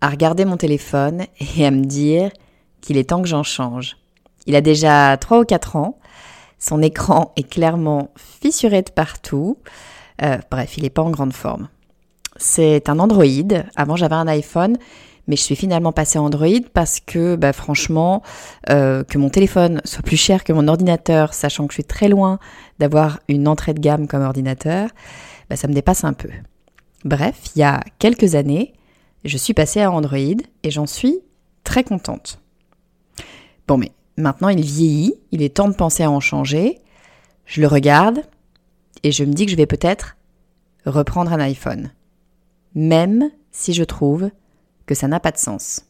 à regarder mon téléphone et à me dire qu'il est temps que j'en change. Il a déjà 3 ou 4 ans. Son écran est clairement fissuré de partout. Euh, bref, il n'est pas en grande forme. C'est un Android. Avant, j'avais un iPhone, mais je suis finalement passée à Android parce que, bah, franchement, euh, que mon téléphone soit plus cher que mon ordinateur, sachant que je suis très loin d'avoir une entrée de gamme comme ordinateur, bah, ça me dépasse un peu. Bref, il y a quelques années, je suis passée à Android et j'en suis très contente. Bon, mais maintenant il vieillit, il est temps de penser à en changer. Je le regarde et je me dis que je vais peut-être reprendre un iPhone. Même si je trouve que ça n'a pas de sens.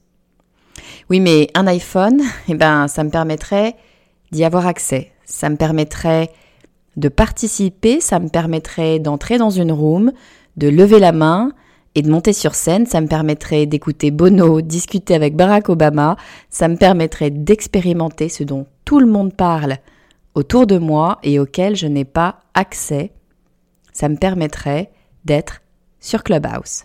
Oui, mais un iPhone, eh ben, ça me permettrait d'y avoir accès. Ça me permettrait de participer, ça me permettrait d'entrer dans une room, de lever la main, et de monter sur scène, ça me permettrait d'écouter Bono, discuter avec Barack Obama, ça me permettrait d'expérimenter ce dont tout le monde parle autour de moi et auquel je n'ai pas accès. Ça me permettrait d'être sur Clubhouse.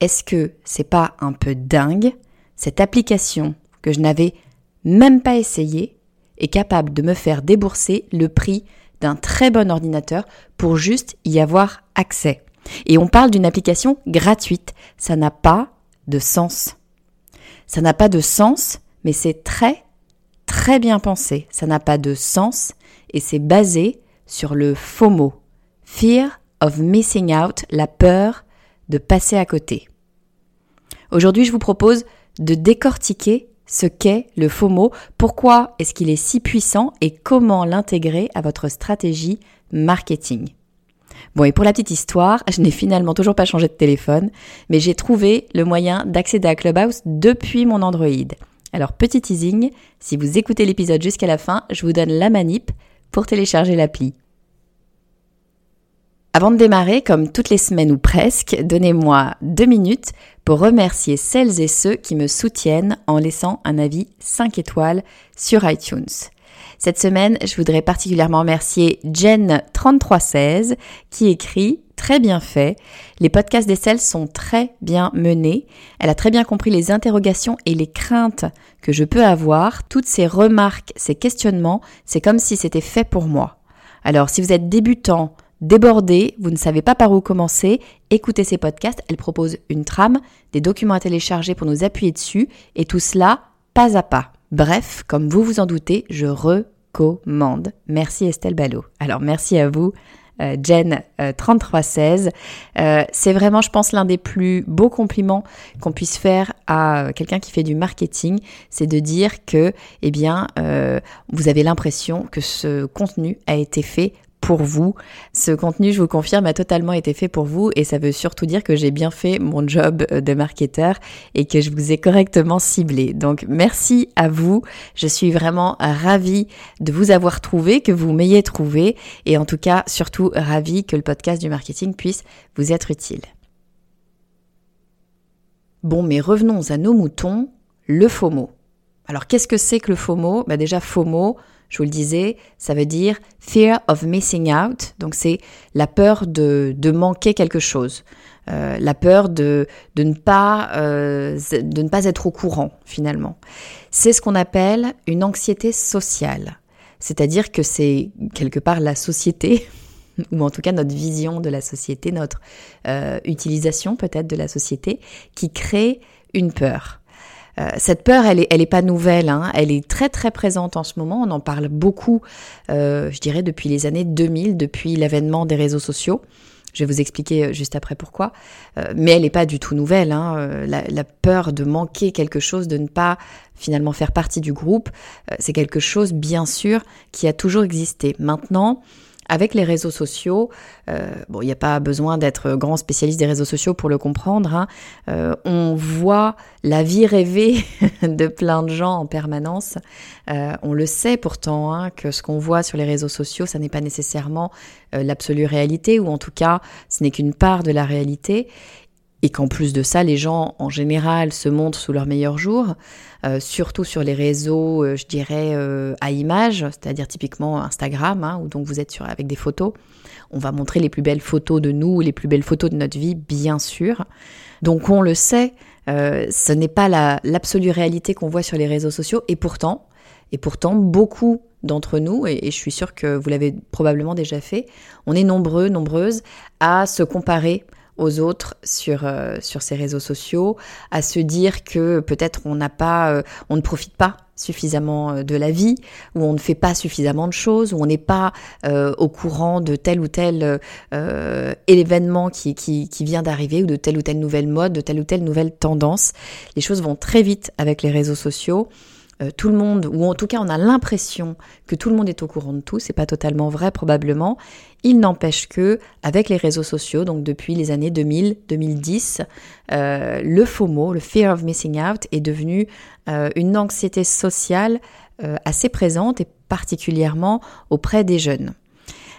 Est-ce que c'est pas un peu dingue cette application que je n'avais même pas essayée est capable de me faire débourser le prix d'un très bon ordinateur pour juste y avoir accès? Et on parle d'une application gratuite. Ça n'a pas de sens. Ça n'a pas de sens, mais c'est très, très bien pensé. Ça n'a pas de sens et c'est basé sur le FOMO. Fear of missing out, la peur de passer à côté. Aujourd'hui, je vous propose de décortiquer ce qu'est le FOMO, pourquoi est-ce qu'il est si puissant et comment l'intégrer à votre stratégie marketing? Bon, et pour la petite histoire, je n'ai finalement toujours pas changé de téléphone, mais j'ai trouvé le moyen d'accéder à Clubhouse depuis mon Android. Alors, petit teasing, si vous écoutez l'épisode jusqu'à la fin, je vous donne la manip pour télécharger l'appli. Avant de démarrer, comme toutes les semaines ou presque, donnez-moi deux minutes pour remercier celles et ceux qui me soutiennent en laissant un avis 5 étoiles sur iTunes. Cette semaine, je voudrais particulièrement remercier Jen3316 qui écrit très bien fait. Les podcasts d'Estelle sont très bien menés. Elle a très bien compris les interrogations et les craintes que je peux avoir. Toutes ces remarques, ces questionnements, c'est comme si c'était fait pour moi. Alors, si vous êtes débutant, débordé, vous ne savez pas par où commencer, écoutez ces podcasts. Elle propose une trame, des documents à télécharger pour nous appuyer dessus et tout cela pas à pas. Bref, comme vous vous en doutez, je recommande. Merci Estelle Ballot. Alors merci à vous. Euh, Jen 3316. Euh, euh, c'est vraiment, je pense, l'un des plus beaux compliments qu'on puisse faire à quelqu'un qui fait du marketing, c'est de dire que, eh bien, vous avez l'impression que ce contenu a été fait pour vous. Ce contenu, je vous confirme, a totalement été fait pour vous et ça veut surtout dire que j'ai bien fait mon job de marketeur et que je vous ai correctement ciblé. Donc merci à vous. Je suis vraiment ravie de vous avoir trouvé, que vous m'ayez trouvé et en tout cas surtout ravie que le podcast du marketing puisse vous être utile. Bon, mais revenons à nos moutons, le FOMO. Alors qu'est-ce que c'est que le FOMO? Bah Déjà FOMO, je vous le disais, ça veut dire fear of missing out. Donc c'est la peur de, de, manquer quelque chose, euh, la peur de, de, ne pas, euh, de ne pas être au courant finalement. C'est ce qu'on appelle une anxiété sociale. C'est-à-dire que c'est quelque part la société, ou en tout cas notre vision de la société, notre euh, utilisation peut-être de la société, qui crée une peur. Euh, cette peur, elle est, elle est pas nouvelle, hein. elle est très très présente en ce moment. On en parle beaucoup, euh, je dirais, depuis les années 2000, depuis l'avènement des réseaux sociaux. Je vais vous expliquer euh, juste après pourquoi. mais elle n'est pas du tout nouvelle. Hein. La, la, peur de manquer quelque chose, de ne pas finalement faire partie du groupe, c'est quelque chose, bien sûr, qui a toujours existé. Maintenant, avec les réseaux sociaux, euh, bon, il n'y a pas besoin d'être grand spécialiste des réseaux sociaux pour le comprendre. Hein, euh, on voit la vie rêvée de plein de gens en permanence. Euh, on le sait pourtant hein, que ce qu'on voit sur les réseaux sociaux, ça n'est pas nécessairement l'absolue réalité, ou en tout cas, ce n'est qu'une part de la réalité et qu'en plus de ça, les gens en général se montrent sous leur meilleur jour, euh, surtout sur les réseaux, euh, je dirais, euh, à images, c'est-à-dire typiquement Instagram, hein, où donc vous êtes avec des photos. On va montrer les plus belles photos de nous, les plus belles photos de notre vie, bien sûr. Donc on le sait, ce n'est pas l'absolue réalité qu'on voit sur les réseaux sociaux, et pourtant, et pourtant, beaucoup d'entre nous, et, je suis sûre que vous l'avez probablement déjà fait, on est nombreux, nombreuses à se comparer aux autres sur euh, sur ces réseaux sociaux, à se dire que peut-être on n'a pas, euh, on ne profite pas suffisamment euh, de la vie, ou on ne fait pas suffisamment de choses, ou on n'est pas au courant de tel ou tel événement qui, qui, qui vient d'arriver, ou de telle ou telle nouvelle mode, de telle ou telle nouvelle tendance. Les choses vont très vite avec les réseaux sociaux. Euh, tout le monde, ou en tout cas on a l'impression que tout le monde est au courant de tout, c'est pas totalement vrai probablement. Il n'empêche que avec les réseaux sociaux, donc depuis les années 2000-2010, euh, le FOMO, le fear of missing out, est devenu euh, une anxiété sociale assez présente et particulièrement auprès des jeunes.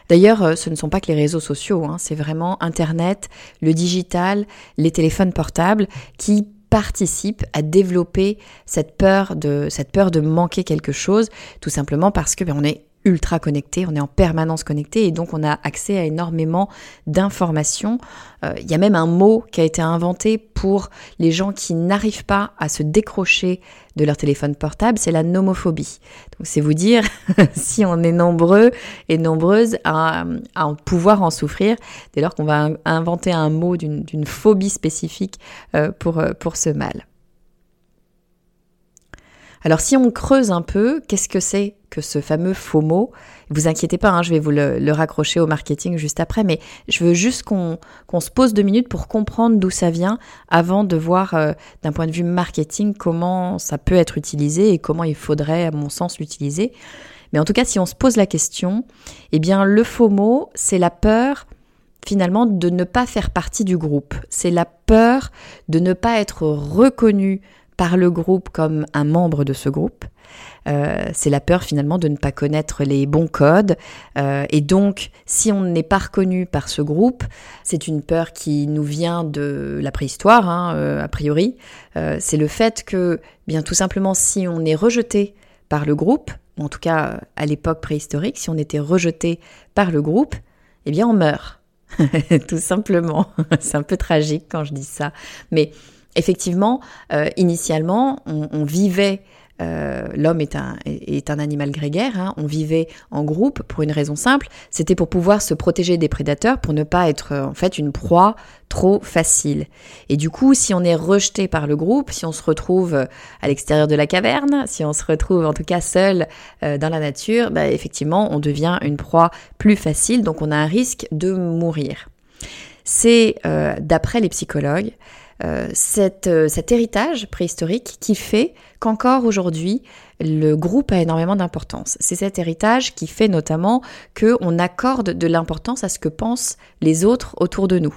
D'ailleurs, ce ne sont pas que les réseaux sociaux, hein, c'est vraiment Internet, le digital, les téléphones portables qui participe à développer cette peur de manquer quelque chose, tout simplement parce que ben, on est ultra connecté, on est en permanence connecté et donc on a accès à énormément d'informations. Euh, il y a même un mot qui a été inventé pour les gens qui n'arrivent pas à se décrocher de leur téléphone portable, c'est la nomophobie. Donc c'est vous dire si on est nombreux et nombreuses à, pouvoir en souffrir dès lors qu'on va inventer un mot d'une phobie spécifique euh, pour, euh, pour ce mal. Alors si on creuse un peu, qu'est-ce que c'est que ce fameux mot Vous inquiétez pas, hein, je vais vous le, raccrocher au marketing juste après, mais je veux juste qu'on se pose deux minutes pour comprendre d'où ça vient avant de voir euh, d'un point de vue marketing comment ça peut être utilisé et comment il faudrait, à mon sens, l'utiliser. Mais en tout cas, si on se pose la question, eh bien le mot, c'est la peur finalement de ne pas faire partie du groupe. C'est la peur de ne pas être reconnu par le groupe comme un membre de ce groupe. Euh, c'est la peur finalement de ne pas connaître les bons codes. Euh, et donc, si on n'est pas reconnu par ce groupe, c'est une peur qui nous vient de la préhistoire, hein, euh, a priori. c'est le fait que, bien tout simplement, si on est rejeté par le groupe, en tout cas à l'époque préhistorique, si on était rejeté par le groupe, eh bien on meurt. tout simplement. c'est un peu tragique quand je dis ça. Mais effectivement, euh, initialement, on, vivait euh, l'homme est un, est un animal grégaire, hein. on vivait en groupe pour une raison simple, c'était pour pouvoir se protéger des prédateurs, pour ne pas être euh, en fait une proie trop facile. Et du coup, si on est rejeté par le groupe, si on se retrouve à l'extérieur de la caverne, si on se retrouve en tout cas seul dans la nature, bah, effectivement, on devient une proie plus facile, donc on a un risque de mourir. C'est, d'après les psychologues, euh, euh, cet héritage préhistorique qui fait qu'encore aujourd'hui, le groupe a énormément d'importance. C'est cet héritage qui fait notamment qu'on accorde de l'importance à ce que pensent les autres autour de nous.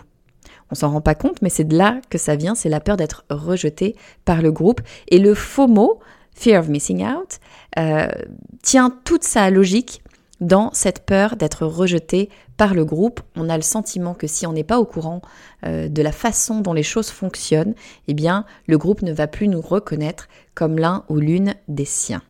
On s'en rend pas compte, mais c'est de là que ça vient, c'est la peur d'être rejeté par le groupe. Et le faux mot, fear of missing out, euh, tient toute sa logique dans cette peur d'être rejeté par le groupe. On a le sentiment que si on n'est pas au courant euh, de la façon dont les choses fonctionnent, eh bien, le groupe ne va plus nous reconnaître comme l'un ou l'une des siens.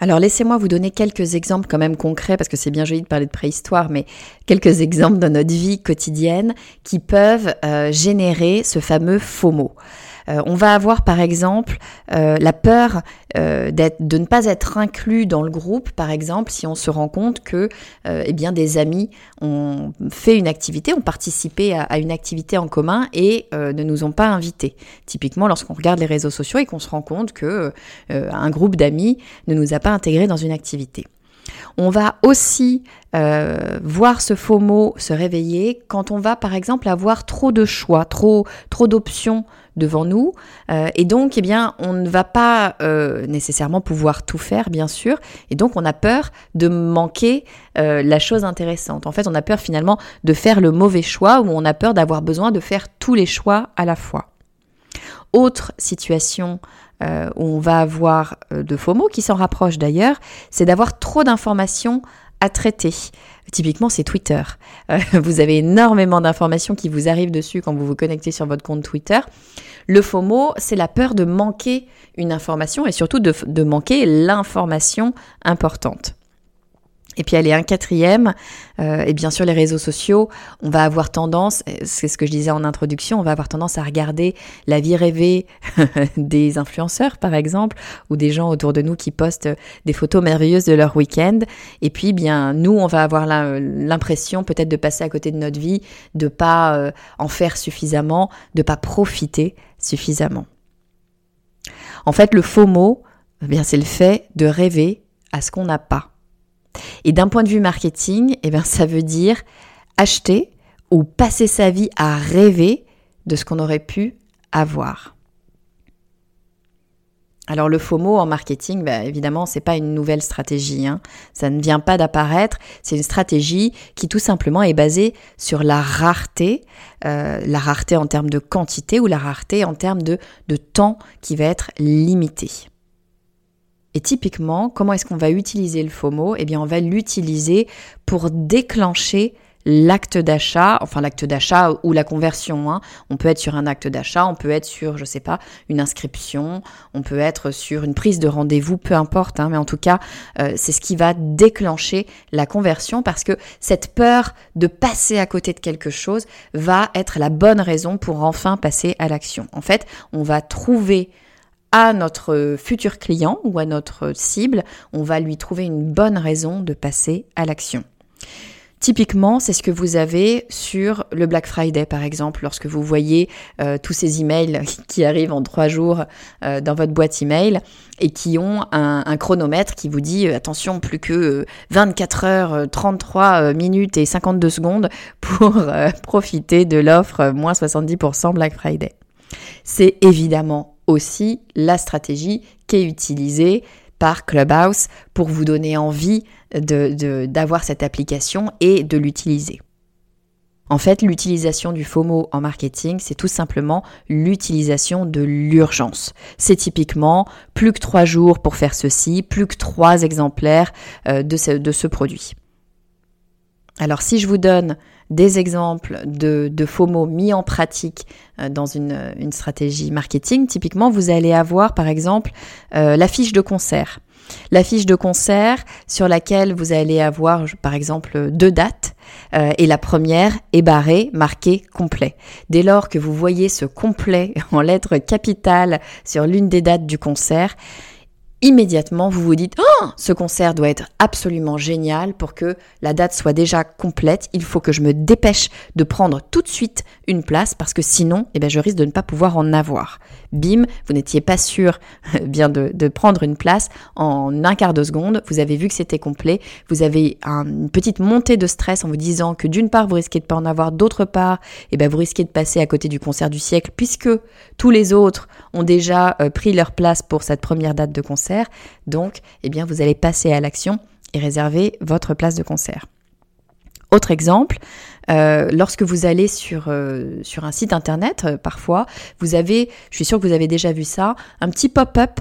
Alors laissez-moi vous donner quelques exemples quand même concrets, parce que c'est bien joli de parler de préhistoire, mais quelques exemples de notre vie quotidienne qui peuvent euh, générer ce fameux mot. Euh, on va avoir par exemple euh, la peur euh, de ne pas être inclus dans le groupe, par exemple, si on se rend compte que eh des amis ont fait une activité, ont participé à, une activité en commun et ne nous ont pas invités. Typiquement, lorsqu'on regarde les réseaux sociaux et qu'on se rend compte que un groupe d'amis ne nous a pas intégrés dans une activité. On va aussi voir ce faux mot se réveiller quand on va par exemple avoir trop de choix, trop, trop d'options devant nous euh, et donc eh bien on ne va pas euh, nécessairement pouvoir tout faire bien sûr et donc on a peur de manquer euh, la chose intéressante. En fait, on a peur finalement de faire le mauvais choix ou on a peur d'avoir besoin de faire tous les choix à la fois. Autre situation où on va avoir de faux mots qui s'en rapprochent d'ailleurs, c'est d'avoir trop d'informations à traiter. Typiquement, c'est Twitter. Euh, vous avez énormément d'informations qui vous arrivent dessus quand vous vous connectez sur votre compte Twitter. Le FOMO, c'est la peur de manquer une information et surtout de, de manquer l'information importante. Et puis aller un quatrième, euh, et bien sûr les réseaux sociaux, on va avoir tendance, c'est ce que je disais en introduction, on va avoir tendance à regarder la vie rêvée des influenceurs par exemple, ou des gens autour de nous qui postent des photos merveilleuses de leur week-end. Et puis bien nous, on va avoir l'impression peut-être de passer à côté de notre vie, de pas euh, en faire suffisamment, de pas profiter suffisamment. En fait, le faux mot, eh bien c'est le fait de rêver à ce qu'on n'a pas. Et d'un point de vue marketing, eh bien, ça veut dire acheter ou passer sa vie à rêver de ce qu'on aurait pu avoir. Alors le FOMO en marketing, bah, évidemment, c'est pas une nouvelle stratégie. Hein. Ça ne vient pas d'apparaître. C'est une stratégie qui tout simplement est basée sur la rareté, euh, la rareté en termes de quantité ou la rareté en termes de, de temps qui va être limité. Et typiquement, comment est-ce qu'on va utiliser le FOMO? Eh bien, on va l'utiliser pour déclencher l'acte d'achat, enfin l'acte d'achat ou la conversion. Hein. On peut être sur un acte d'achat, on peut être sur, je sais pas, une inscription, on peut être sur une prise de rendez-vous, peu importe. Hein, mais en tout cas, euh, c'est ce qui va déclencher la conversion parce que cette peur de passer à côté de quelque chose va être la bonne raison pour enfin passer à l'action. En fait, on va trouver à notre futur client ou à notre cible, on va lui trouver une bonne raison de passer à l'action. Typiquement, c'est ce que vous avez sur le Black Friday, par exemple, lorsque vous voyez euh, tous ces emails qui arrivent en trois jours euh, dans votre boîte email et qui ont un, chronomètre qui vous dit euh, attention, plus que 24 heures, 33 minutes et 52 secondes pour profiter de l'offre moins 70% Black Friday. C'est évidemment aussi la stratégie qui est utilisée par Clubhouse pour vous donner envie d'avoir cette application et de l'utiliser. En fait, l'utilisation du FOMO en marketing, c'est tout simplement l'utilisation de l'urgence. C'est typiquement plus que trois jours pour faire ceci, plus que trois exemplaires euh, de ce produit. Alors si je vous donne des exemples de, de faux mots mis en pratique euh, dans une, une, stratégie marketing, typiquement, vous allez avoir par exemple euh, l'affiche de concert. L'affiche de concert sur laquelle vous allez avoir par exemple deux dates euh, et la première est barrée, marquée complet. Dès lors que vous voyez ce complet en lettres capitales sur l'une des dates du concert, immédiatement vous vous dites oh, ce concert doit être absolument génial pour que la date soit déjà complète. Il faut que je me dépêche de prendre tout de suite une place parce que sinon, eh bien, je risque de ne pas pouvoir en avoir. Bim, vous n'étiez pas sûr bien de, prendre une place en un quart de seconde. Vous avez vu que c'était complet. Vous avez une petite montée de stress en vous disant que d'une part vous risquez de pas en avoir, d'autre part, eh bien, vous risquez de passer à côté du concert du siècle puisque tous les autres ont déjà euh, pris leur place pour cette première date de concert. Donc, eh bien, vous allez passer à l'action et réserver votre place de concert. Autre exemple, euh, lorsque vous allez sur, euh, sur un site internet, euh, parfois, vous avez, je suis sûre que vous avez déjà vu ça, un petit pop-up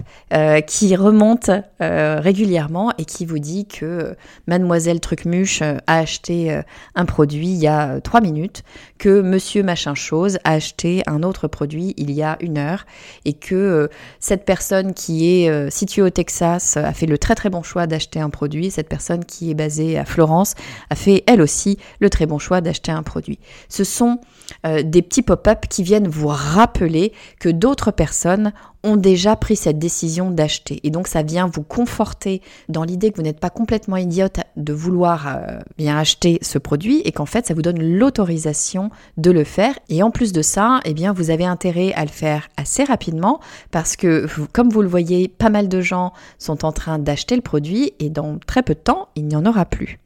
qui remonte régulièrement et qui vous dit que mademoiselle Trucmuche a acheté un produit il y a trois minutes, que monsieur machin chose a acheté un autre produit il y a une heure et que cette personne qui est située au Texas a fait le très très bon choix d'acheter un produit, cette personne qui est basée à Florence a fait elle aussi le très bon choix un produit. Ce sont euh, des petits pop-up qui viennent vous rappeler que d'autres personnes ont déjà pris cette décision d'acheter. Et donc ça vient vous conforter dans l'idée que vous n'êtes pas complètement idiote de vouloir euh, bien acheter ce produit et qu'en fait ça vous donne l'autorisation de le faire. Et en plus de ça, eh bien vous avez intérêt à le faire assez rapidement parce que comme vous le voyez, pas mal de gens sont en train d'acheter le produit et dans très peu de temps, il n'y en aura plus.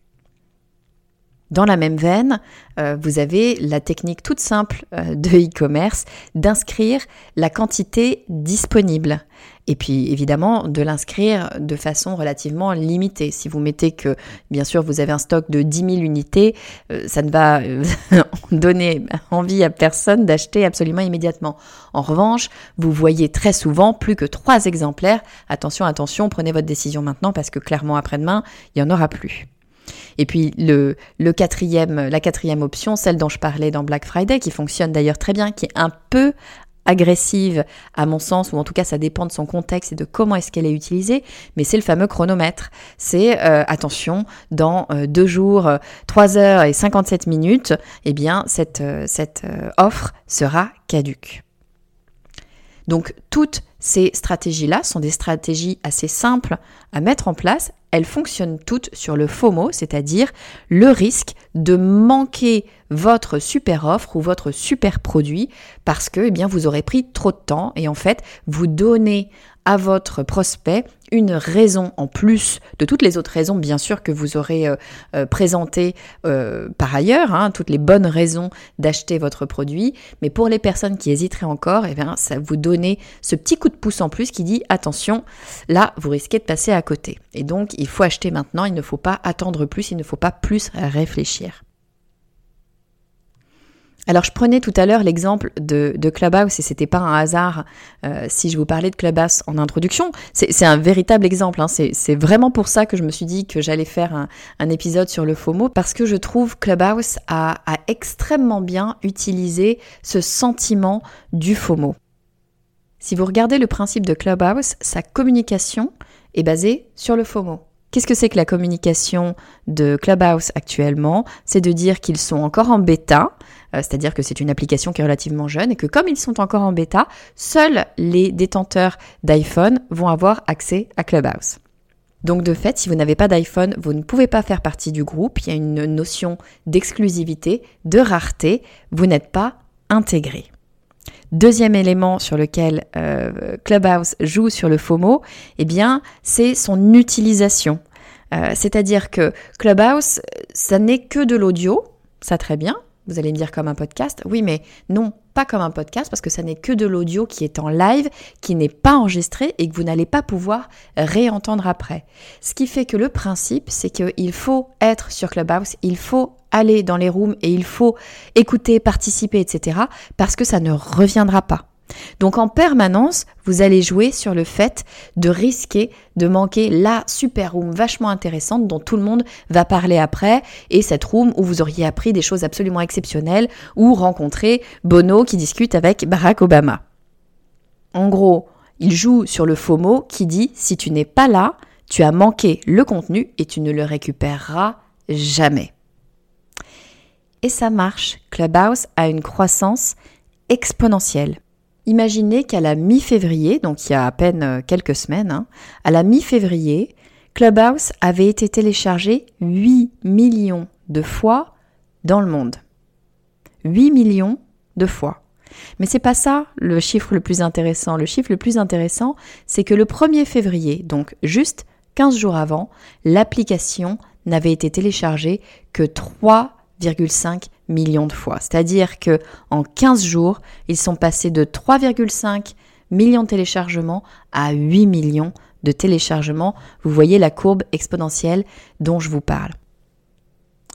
Dans la même veine, euh, vous avez la technique toute simple euh, de e-commerce d'inscrire la quantité disponible. Et puis évidemment de l'inscrire de façon relativement limitée. Si vous mettez que, bien sûr, vous avez un stock de 10 000 unités, euh, ça ne va donner envie à personne d'acheter absolument immédiatement. En revanche, vous voyez très souvent plus que trois exemplaires. Attention, attention, prenez votre décision maintenant parce que clairement après-demain, il n'y en aura plus. Et puis le, quatrième, la quatrième option, celle dont je parlais dans Black Friday, qui fonctionne d'ailleurs très bien, qui est un peu agressive à mon sens, ou en tout cas ça dépend de son contexte et de comment est-ce qu'elle est utilisée, mais c'est le fameux chronomètre. C'est euh, attention, dans euh, deux jours, 3 heures et 57 minutes, eh bien cette, euh, cette offre sera caduque. Donc toutes ces stratégies-là sont des stratégies assez simples à mettre en place. Elles fonctionnent toutes sur le FOMO, c'est-à-dire le risque de manquer votre super offre ou votre super produit parce que eh bien vous aurez pris trop de temps et en fait vous donnez à votre prospect une raison en plus de toutes les autres raisons, bien sûr, que vous aurez euh, euh, présentées euh, par ailleurs, hein, toutes les bonnes raisons d'acheter votre produit. Mais pour les personnes qui hésiteraient encore, eh bien, ça vous donner ce petit coup de pouce en plus qui dit attention, là, vous risquez de passer à côté. Et donc, il faut acheter maintenant, il ne faut pas attendre plus, il ne faut pas plus réfléchir. Alors je prenais tout à l'heure l'exemple de, Clubhouse et c'était pas un hasard euh, si je vous parlais de Clubhouse en introduction. C'est un véritable exemple. Hein. C'est vraiment pour ça que je me suis dit que j'allais faire un, épisode sur le FOMO parce que je trouve Clubhouse a extrêmement bien utilisé ce sentiment du FOMO. Si vous regardez le principe de Clubhouse, sa communication est basée sur le FOMO. Qu'est-ce que c'est que la communication de Clubhouse actuellement? C'est de dire qu'ils sont encore en bêta, euh, c'est-à-dire que c'est une application qui est relativement jeune et que comme ils sont encore en bêta, seuls les détenteurs d'iPhone vont avoir accès à Clubhouse. Donc de fait, si vous n'avez pas d'iPhone, vous ne pouvez pas faire partie du groupe. Il y a une notion d'exclusivité, de rareté. Vous n'êtes pas intégré. Deuxième élément sur lequel euh, Clubhouse joue sur le FOMO, eh bien, c'est son utilisation. Euh, c'est-à-dire que Clubhouse, ça n'est que de l'audio, ça très bien, vous allez me dire comme un podcast. Oui, mais non, pas comme un podcast parce que ça n'est que de l'audio qui est en live, qui n'est pas enregistré et que vous n'allez pas pouvoir réentendre après. Ce qui fait que le principe, c'est qu'il faut être sur Clubhouse, il faut aller dans les rooms et il faut écouter, participer, etc. parce que ça ne reviendra pas. Donc en permanence, vous allez jouer sur le fait de risquer de manquer la super room vachement intéressante dont tout le monde va parler après et cette room où vous auriez appris des choses absolument exceptionnelles ou rencontré Bono qui discute avec Barack Obama. En gros, il joue sur le FOMO qui dit si tu n'es pas là, tu as manqué le contenu et tu ne le récupéreras jamais. Et ça marche. Clubhouse a une croissance exponentielle. Imaginez qu'à la mi-février, donc il y a à peine euh, quelques semaines, hein, à la mi-février, Clubhouse avait été téléchargé 8 millions de fois dans le monde. 8 millions de fois. Mais c'est pas ça le chiffre le plus intéressant. Le chiffre le plus intéressant, c'est que le 1er février, donc juste 15 jours avant, l'application n'avait été téléchargée que 3,5 millions de fois. C'est-à-dire que en 15 jours, ils sont passés de 3,5 millions de téléchargements à 8 millions de téléchargements. Vous voyez la courbe exponentielle dont je vous parle.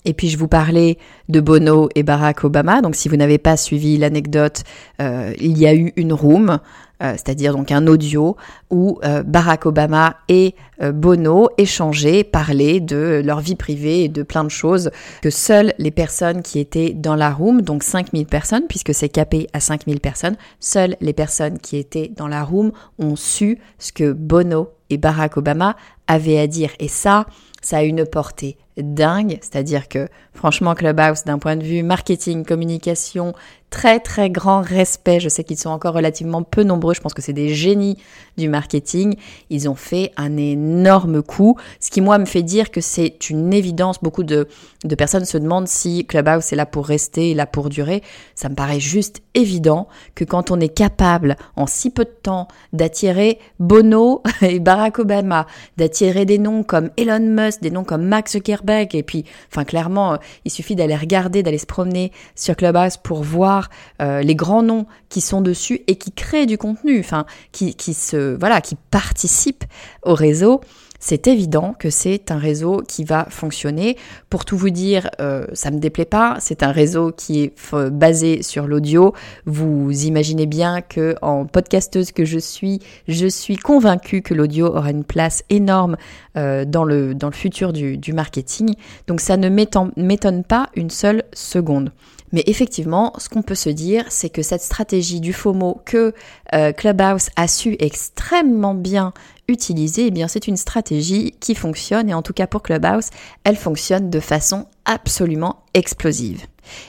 Et puis je vous parlais de Bono et Barack Obama. Donc si vous n'avez pas suivi l'anecdote, euh, il y a eu une room euh, c'est-à-dire donc un audio où euh, Barack Obama et Bono échangeaient, parlaient de leur vie privée et de plein de choses que seules les personnes qui étaient dans la room, donc 5000 personnes, puisque c'est capé à 5000 personnes, seules les personnes qui étaient dans la room ont su ce que Bono et Barack Obama avaient à dire. Et ça, ça a une portée dingue, c'est-à-dire que franchement Clubhouse d'un point de vue marketing, communication, très très grand respect. Je sais qu'ils sont encore relativement peu nombreux. Je pense que c'est des génies du marketing. Ils ont fait un énorme coup. Ce qui moi me fait dire que c'est une évidence. Beaucoup de, de personnes se demandent si Clubhouse est là pour rester, là pour durer. Ça me paraît juste évident que quand on est capable en si peu de temps d'attirer Bono et Barack Obama, d'attirer des noms comme Elon Musk, des noms comme Max Zuckerberg, et puis, enfin clairement, euh, il suffit d'aller regarder, d'aller se promener sur Clubhouse pour voir euh, les grands noms qui sont dessus et qui créent du contenu, enfin qui se voilà, qui participent au réseau c'est évident que c'est un réseau qui va fonctionner. Pour tout vous dire, euh, ça me déplaît pas. C'est un réseau qui est basé sur l'audio. Vous imaginez bien que en podcasteuse que je suis, je suis convaincue que l'audio aura une place énorme euh, dans le dans le futur du, du marketing. Donc ça ne m'étonne pas une seule seconde. Mais effectivement, ce qu'on peut se dire, c'est que cette stratégie du FOMO que euh, Clubhouse a su extrêmement bien utiliser, eh bien c'est une stratégie qui fonctionne et en tout cas pour Clubhouse, elle fonctionne de façon absolument explosive.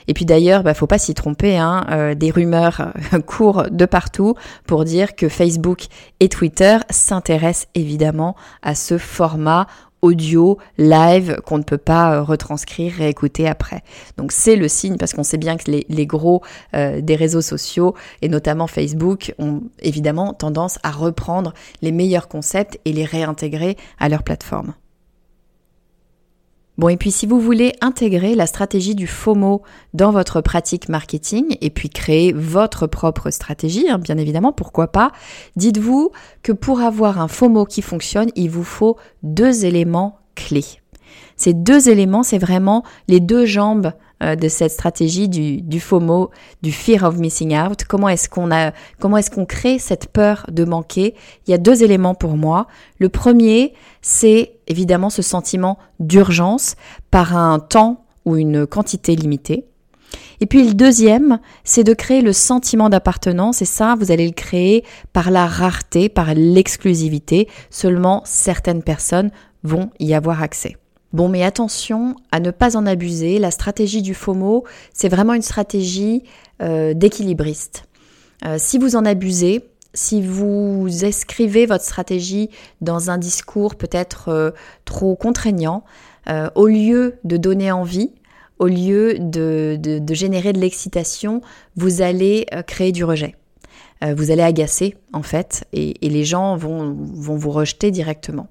Et puis d'ailleurs, bah, faut pas s'y tromper, hein, euh, des rumeurs euh, courent de partout pour dire que Facebook et Twitter s'intéressent évidemment à ce format audio, live, qu'on ne peut pas euh, retranscrire et écouter après. Donc c'est le signe, parce qu'on sait bien que les, gros euh, des réseaux sociaux, et notamment Facebook, ont évidemment tendance à reprendre les meilleurs concepts et les réintégrer à leur plateforme. Bon, et puis si vous voulez intégrer la stratégie du FOMO dans votre pratique marketing et puis créer votre propre stratégie, hein, bien évidemment, pourquoi pas, dites-vous que pour avoir un FOMO qui fonctionne, il vous faut deux éléments clés. Ces deux éléments, c'est vraiment les deux jambes euh, de cette stratégie du, du, FOMO, du fear of missing out. Comment est-ce qu'on a, comment est-ce qu'on crée cette peur de manquer? Il y a deux éléments pour moi. Le premier, c'est évidemment ce sentiment d'urgence par un temps ou une quantité limitée. Et puis le deuxième, c'est de créer le sentiment d'appartenance et ça, vous allez le créer par la rareté, par l'exclusivité. Seulement certaines personnes vont y avoir accès. Bon, mais attention à ne pas en abuser. La stratégie du FOMO, c'est vraiment une stratégie euh, d'équilibriste. Euh, si vous en abusez, si vous inscrivez votre stratégie dans un discours peut-être euh, trop contraignant, au lieu de donner envie, au lieu de, générer de l'excitation, vous allez créer du rejet. vous allez agacer en fait et, les gens vont vous rejeter directement.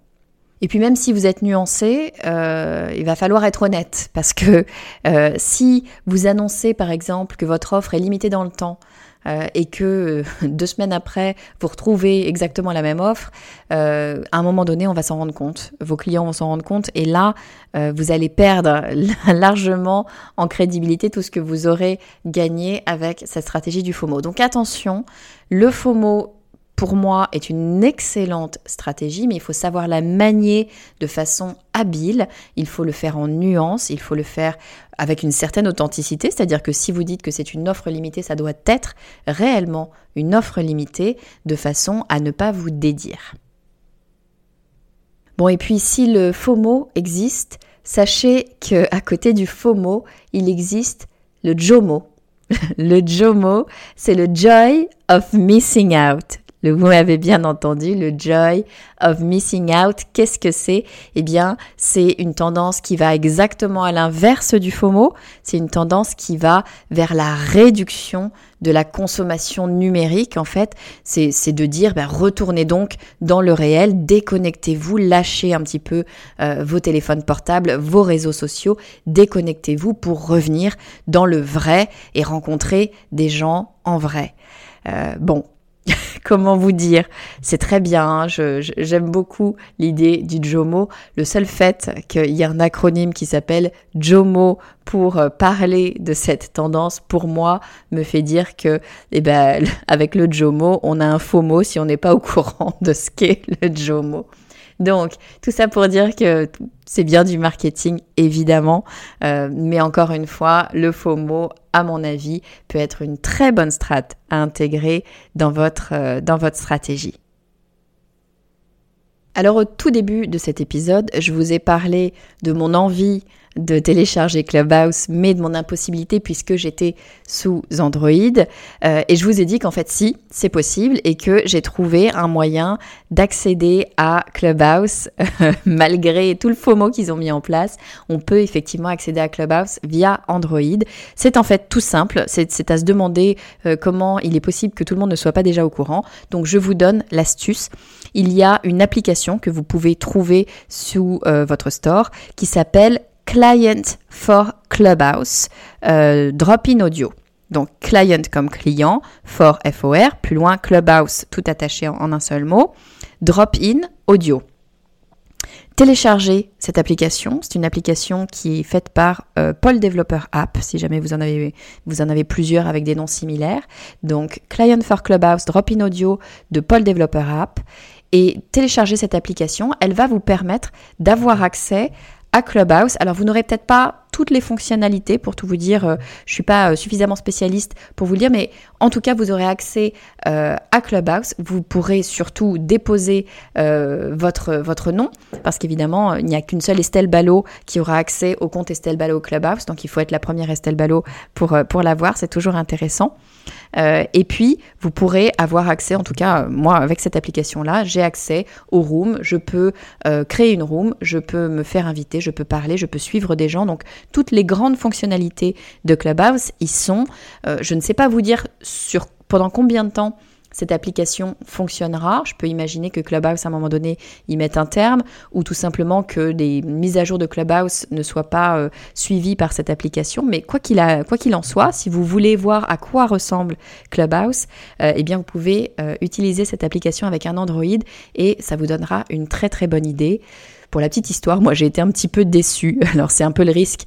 Et puis même si vous êtes nuancé, euh, il va falloir être honnête parce que euh, si vous annoncez par exemple que votre offre est limitée dans le temps euh, et que deux semaines après vous retrouvez exactement la même offre, à un moment donné on va s'en rendre compte, vos clients vont s'en rendre compte et là vous allez perdre largement en crédibilité tout ce que vous aurez gagné avec cette stratégie du FOMO. Donc attention, le FOMO pour moi, est une excellente stratégie, mais il faut savoir la manier de façon habile. Il faut le faire en nuance, il faut le faire avec une certaine authenticité, c'est-à-dire que si vous dites que c'est une offre limitée, ça doit être réellement une offre limitée de façon à ne pas vous dédire. Bon, et puis si le FOMO existe, sachez que à côté du FOMO, il existe le JOMO. le JOMO, c'est le Joy of Missing Out vous m'avez bien entendu, le joy of missing out, qu'est-ce que c'est? Eh bien, c'est une tendance qui va exactement à l'inverse du FOMO. C'est une tendance qui va vers la réduction de la consommation numérique. En fait, c'est de dire, ben, retournez donc dans le réel, déconnectez-vous, lâchez un petit peu euh, vos téléphones portables, vos réseaux sociaux, déconnectez-vous pour revenir dans le vrai et rencontrer des gens en vrai. Euh, bon, comment vous dire? C'est très bien, hein, j'aime beaucoup l'idée du JOMO. Le seul fait qu'il y ait un acronyme qui s'appelle JOMO pour euh, parler de cette tendance, pour moi, me fait dire que, eh ben, avec le JOMO, on a un faux mot si on n'est pas au courant de ce qu'est le JOMO. Donc, tout ça pour dire que c'est bien du marketing, évidemment, euh, mais encore une fois, le faux mot, à mon avis, peut être une très bonne strat à intégrer euh, dans votre stratégie. Alors au tout début de cet épisode, je vous ai parlé de mon envie de télécharger Clubhouse, mais de mon impossibilité puisque j'étais sous Android. Euh, et je vous ai dit qu'en fait, si, c'est possible et que j'ai trouvé un moyen d'accéder à Clubhouse malgré tout le FOMO qu'ils ont mis en place. On peut effectivement accéder à Clubhouse via Android. C'est en fait tout simple. C'est à se demander euh, comment il est possible que tout le monde ne soit pas déjà au courant. Donc, je vous donne l'astuce. Il y a une application que vous pouvez trouver sous euh, votre store qui s'appelle Client for Clubhouse, euh, Drop-in Audio. Donc client comme client, for FOR, plus loin Clubhouse, tout attaché en, un seul mot, Drop-in Audio. Téléchargez cette application. C'est une application qui est faite par euh, Paul Developer App, si jamais vous en, avez, vous en avez plusieurs avec des noms similaires. Donc, Client for Clubhouse, Drop-in Audio de Paul Developer App. Et télécharger cette application, elle va vous permettre d'avoir accès Clubhouse. Alors vous n'aurez peut-être pas toutes les fonctionnalités pour tout vous dire, je euh, je suis pas euh, suffisamment spécialiste pour vous le dire, mais en tout cas vous aurez accès euh, à Clubhouse. Vous pourrez surtout déposer votre, votre nom, parce qu'évidemment il n'y a qu'une seule Estelle Ballot qui aura accès au compte Estelle Ballot Clubhouse, donc il faut être la première Estelle Ballot pour, pour l'avoir, c'est toujours intéressant. Et puis, vous pourrez avoir accès, en tout cas, moi, avec cette application-là, j'ai accès au room. Je peux créer une room, je peux me faire inviter, je peux parler, je peux suivre des gens. Donc, toutes les grandes fonctionnalités de Clubhouse y sont. Euh, je ne sais pas vous dire sur pendant combien de temps cette application fonctionnera. Je peux imaginer que Clubhouse, à un moment donné, y mette un terme, ou tout simplement que des mises à jour de Clubhouse ne soient pas euh, suivies par cette application. Mais quoi qu'il qu'il en soit, si vous voulez voir à quoi ressemble Clubhouse, euh, eh bien, vous pouvez euh, utiliser cette application avec un Android et ça vous donnera une très très bonne idée. Pour la petite histoire, moi j'ai été un petit peu déçue. Alors c'est un peu le risque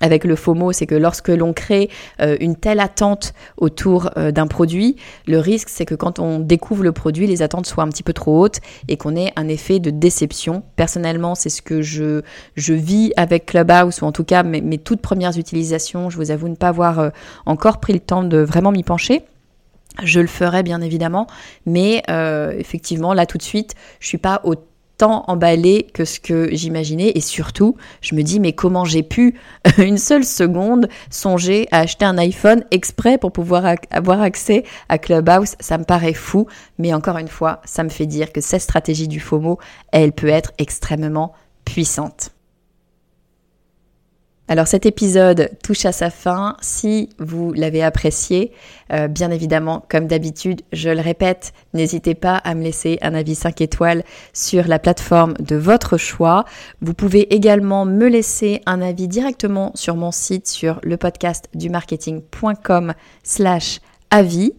avec le FOMO, c'est que lorsque l'on crée euh, une telle attente autour euh, d'un produit, le risque c'est que quand on découvre le produit, les attentes soient un petit peu trop hautes et qu'on ait un effet de déception. Personnellement, c'est ce que je, je vis avec Clubhouse, ou en tout cas mes, toutes premières utilisations. Je vous avoue ne pas avoir euh, encore pris le temps de vraiment m'y pencher. Je le ferai bien évidemment, mais effectivement là tout de suite, je suis pas au tant emballé que ce que j'imaginais. Et surtout je me dis mais comment j'ai pu une seule seconde songer à acheter un iPhone exprès pour pouvoir avoir accès à Clubhouse? Ça me paraît fou mais encore une fois ça me fait dire que cette stratégie du FOMO elle peut être extrêmement puissante alors cet épisode touche à sa fin. Si vous l'avez apprécié, euh, bien évidemment, comme d'habitude, je le répète, n'hésitez pas à me laisser un avis 5 étoiles sur la plateforme de votre choix. Vous pouvez également me laisser un avis directement sur mon site sur le podcast du marketing.com slash avis.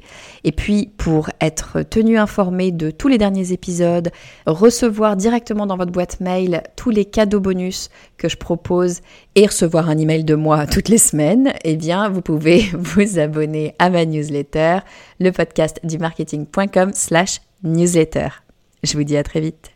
Et puis pour être tenu informé de tous les derniers épisodes, recevoir directement dans votre boîte mail tous les cadeaux bonus que je propose et recevoir un email de moi toutes les semaines, eh bien vous pouvez vous abonner à ma newsletter, le podcast du marketing.com slash newsletter. Je vous dis à très vite.